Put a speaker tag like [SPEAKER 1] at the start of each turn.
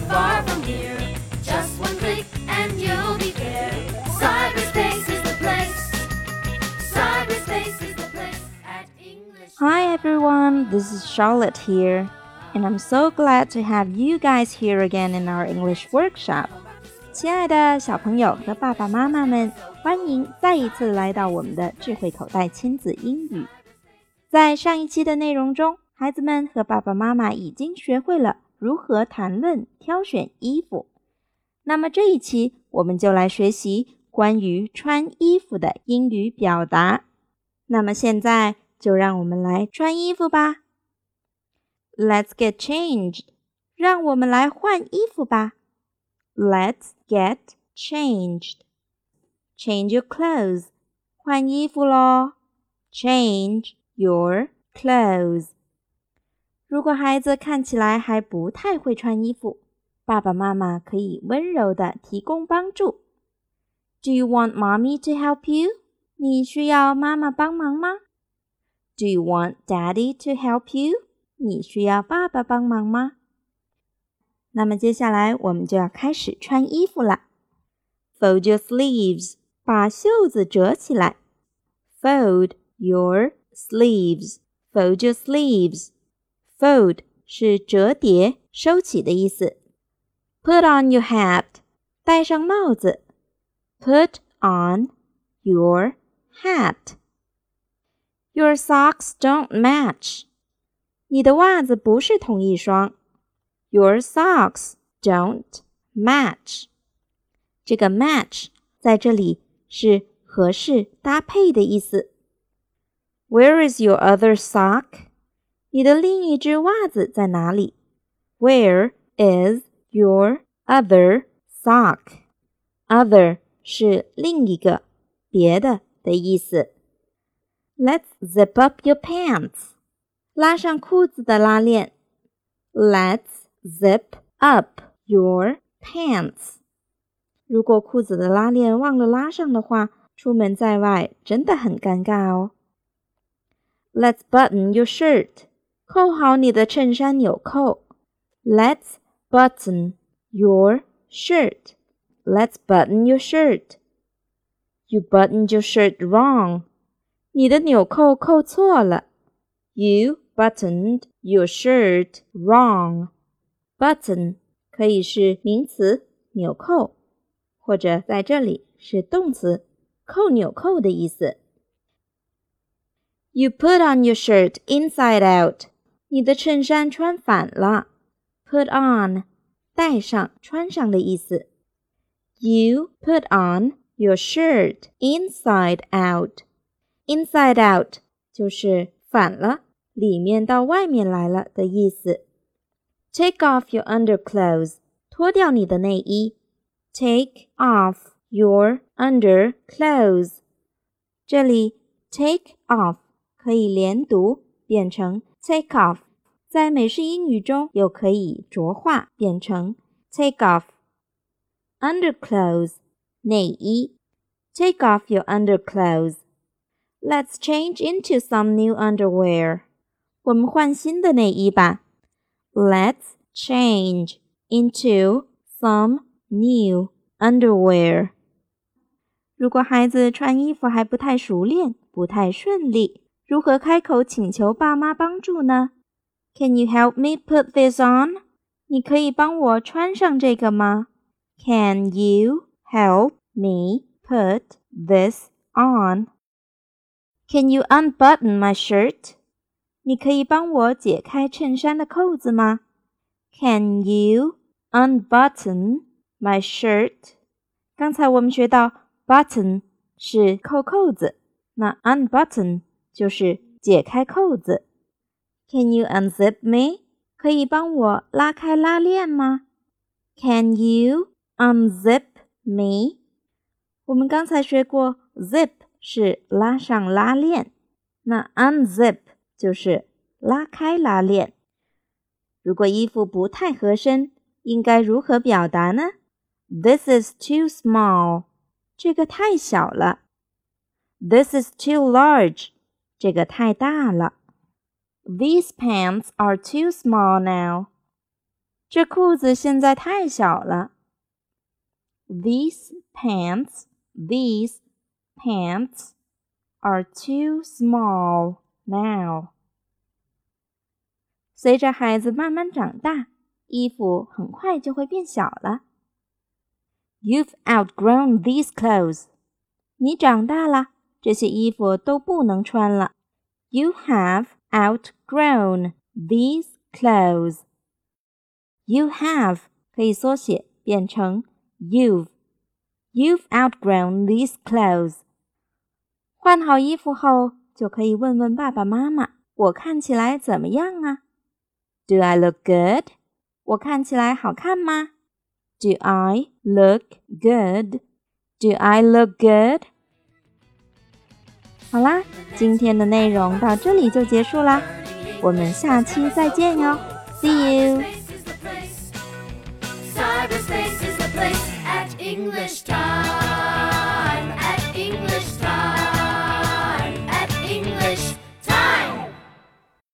[SPEAKER 1] far from here. Just one click and you'll be there. Cyberspace is the place. Cyberspace is the place at English.
[SPEAKER 2] Hi everyone, this is Charlotte here, and I'm so glad to have you guys here again in our English workshop. 亲爱的小朋友和爸爸妈妈们，欢迎再一次来到我们的智慧口袋亲子英语。在上一期的内容中，孩子们和爸爸妈妈已经学会了 如何谈论挑选衣服。那么这一期我们就来学习关于穿衣服的英语表达。那么现在就让我们来穿衣服吧。Let's get changed，让我们来换衣服吧。Let's get changed. Change your clothes. 换衣服喽。Change your clothes. 如果孩子看起来还不太会穿衣服，爸爸妈妈可以温柔的提供帮助。Do you want mommy to help you？你需要妈妈帮忙吗？Do you want daddy to help you？你需要爸爸帮忙吗？那么接下来我们就要开始穿衣服了。Fold your sleeves，把袖子折起来。Fold your sleeves，fold your sleeves。Fold 是折叠、收起的意思。Put on your hat，戴上帽子。Put on your hat. Your socks don't match. 你的袜子不是同一双。Your socks don't match. 这个 match 在这里是合适、搭配的意思。Where is your other sock? 你的另一只袜子在哪里？Where is your other sock? Other 是另一个、别的的意思。Let's zip up your pants. 拉上裤子的拉链。Let's zip up your pants. 如果裤子的拉链忘了拉上的话，出门在外真的很尴尬哦。Let's button your shirt. 扣好你的衬衫纽扣。Let's button your shirt. Let's button your shirt. You buttoned your shirt wrong. 你的纽扣扣错了。You buttoned your shirt wrong. Button 可以是名词纽扣，或者在这里是动词扣纽扣的意思。You put on your shirt inside out. 你的衬衫穿反了。Put on，戴上、穿上的意思。You put on your shirt inside out. Inside out 就是反了，里面到外面来了的意思。Take off your underclothes，脱掉你的内衣。Take off your underclothes。这里 take off 可以连读，变成 take off，在美式英语中又可以浊化变成 take off。Underclothes 内衣，take off your underclothes。Let's change into some new underwear。我们换新的内衣吧。Let's change into some new underwear。如果孩子穿衣服还不太熟练，不太顺利， 如何开口请求爸妈帮助呢？Can you help me put this on？你可以帮我穿上这个吗？Can you help me put this on? Can you unbutton my shirt? 你可以帮我解开衬衫的扣子吗？Can you unbutton my shirt? 刚才我们学到 button 是扣扣子，那 unbutton 就是解开扣子。Can you unzip me? 可以帮我拉开拉链吗？Can you unzip me? 我们刚才学过，zip 是拉上拉链，那 unzip 就是拉开拉链。如果衣服不太合身，应该如何表达呢？This is too small，这个太小了。This is too large，这个太大了。These pants are too small now， 这裤子现在太小了。These pants, these pants are too small now. 随着孩子慢慢长大，衣服很快就会变小了。You've outgrown these clothes. 你长大了， 这些衣服都不能穿了。You have outgrown these clothes. You have 可以缩写变成 you've. You've outgrown these clothes. 换好衣服后，就可以问问爸爸妈妈：“我看起来怎么样啊？”Do I look good？我看起来好看吗？Do I look good？Do I look good？ 好啦，今天的内容到这里就结束啦，我们下期再见哟，See you。